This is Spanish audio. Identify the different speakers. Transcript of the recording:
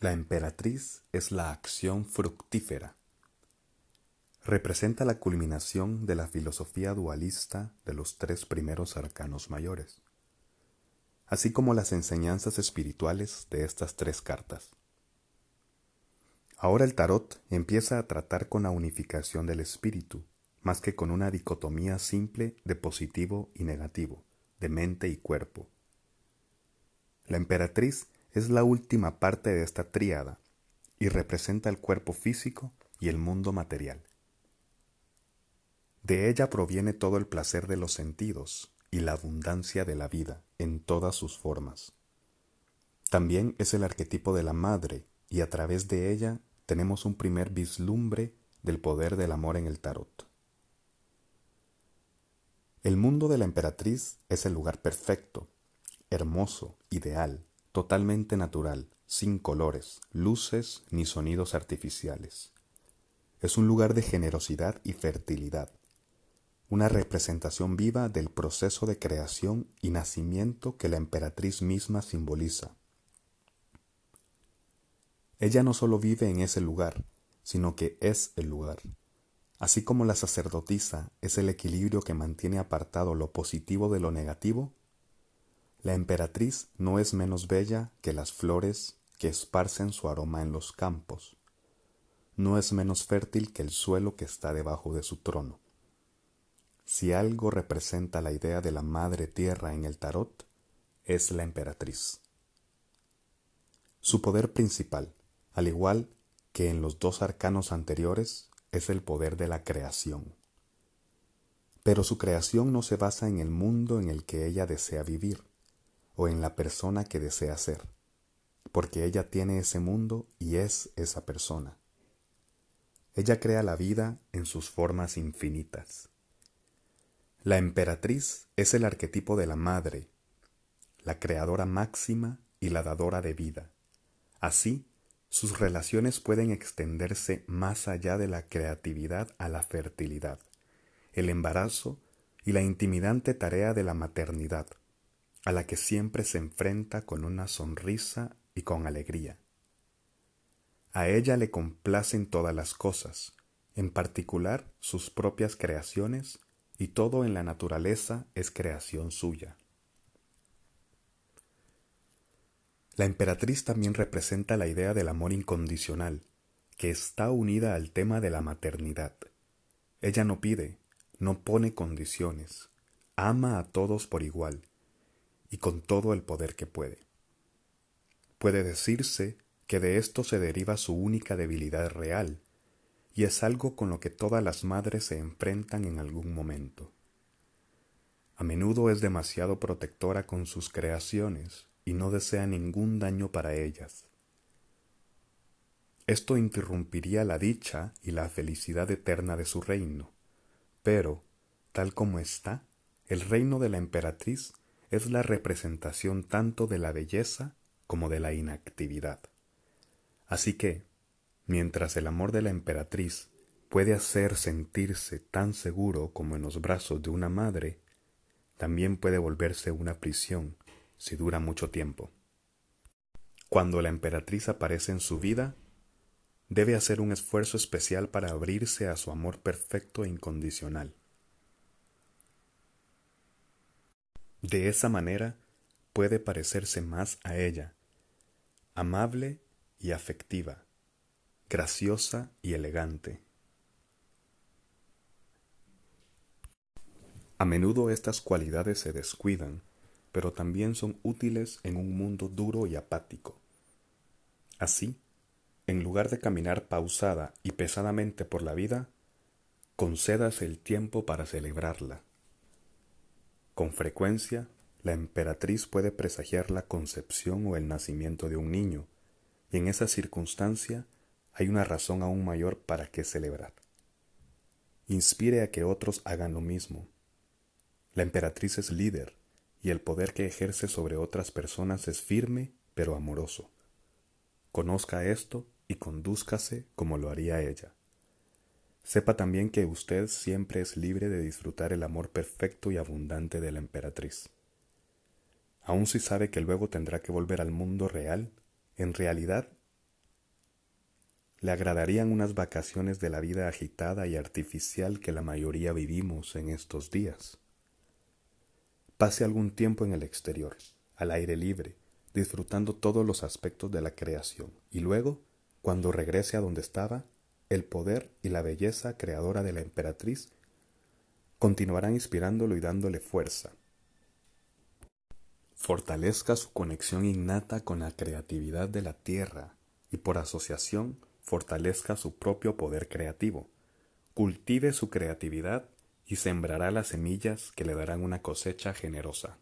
Speaker 1: La emperatriz es la acción fructífera. Representa la culminación de la filosofía dualista de los tres primeros arcanos mayores, así como las enseñanzas espirituales de estas tres cartas. Ahora el tarot empieza a tratar con la unificación del espíritu, más que con una dicotomía simple de positivo y negativo, de mente y cuerpo. La emperatriz es la última parte de esta tríada y representa el cuerpo físico y el mundo material. De ella proviene todo el placer de los sentidos y la abundancia de la vida en todas sus formas. También es el arquetipo de la madre y a través de ella tenemos un primer vislumbre del poder del amor en el tarot. El mundo de la emperatriz es el lugar perfecto, hermoso, ideal, totalmente natural, sin colores, luces ni sonidos artificiales. Es un lugar de generosidad y fertilidad, una representación viva del proceso de creación y nacimiento que la emperatriz misma simboliza. Ella no solo vive en ese lugar, sino que es el lugar. Así como la sacerdotisa es el equilibrio que mantiene apartado lo positivo de lo negativo, la emperatriz no es menos bella que las flores que esparcen su aroma en los campos. No es menos fértil que el suelo que está debajo de su trono. Si algo representa la idea de la madre tierra en el tarot, es la emperatriz. Su poder principal, al igual que en los dos arcanos anteriores, es el poder de la creación. Pero su creación no se basa en el mundo en el que ella desea vivir, o en la persona que desea ser, porque ella tiene ese mundo y es esa persona. Ella crea la vida en sus formas infinitas. La emperatriz es el arquetipo de la madre, la creadora máxima y la dadora de vida. Así, sus relaciones pueden extenderse más allá de la creatividad a la fertilidad, el embarazo y la intimidante tarea de la maternidad a la que siempre se enfrenta con una sonrisa y con alegría. A ella le complacen todas las cosas, en particular sus propias creaciones, y todo en la naturaleza es creación suya. La emperatriz también representa la idea del amor incondicional, que está unida al tema de la maternidad. Ella no pide, no pone condiciones, ama a todos por igual, y con todo el poder que puede. Puede decirse que de esto se deriva su única debilidad real, y es algo con lo que todas las madres se enfrentan en algún momento. A menudo es demasiado protectora con sus creaciones y no desea ningún daño para ellas. Esto interrumpiría la dicha y la felicidad eterna de su reino, pero, tal como está, el reino de la emperatriz es la representación tanto de la belleza como de la inactividad. Así que, mientras el amor de la emperatriz puede hacer sentirse tan seguro como en los brazos de una madre, también puede volverse una prisión si dura mucho tiempo. Cuando la emperatriz aparece en su vida, debe hacer un esfuerzo especial para abrirse a su amor perfecto e incondicional. De esa manera puede parecerse más a ella, amable y afectiva, graciosa y elegante. A menudo estas cualidades se descuidan, pero también son útiles en un mundo duro y apático. Así, en lugar de caminar pausada y pesadamente por la vida, concédase el tiempo para celebrarla con frecuencia, la emperatriz puede presagiar la concepción o el nacimiento de un niño, y en esa circunstancia hay una razón aún mayor para que celebrar. Inspire a que otros hagan lo mismo. La emperatriz es líder, y el poder que ejerce sobre otras personas es firme pero amoroso. Conozca esto y condúzcase como lo haría ella. Sepa también que usted siempre es libre de disfrutar el amor perfecto y abundante de la emperatriz. Aun si sabe que luego tendrá que volver al mundo real, en realidad Le agradarían unas vacaciones de la vida agitada y artificial que la mayoría vivimos en estos días. Pase algún tiempo en el exterior, al aire libre, disfrutando todos los aspectos de la creación, y luego, cuando regrese a donde estaba, el poder y la belleza creadora de la emperatriz continuarán inspirándolo y dándole fuerza. Fortalezca su conexión innata con la creatividad de la tierra y por asociación fortalezca su propio poder creativo. Cultive su creatividad y sembrará las semillas que le darán una cosecha generosa.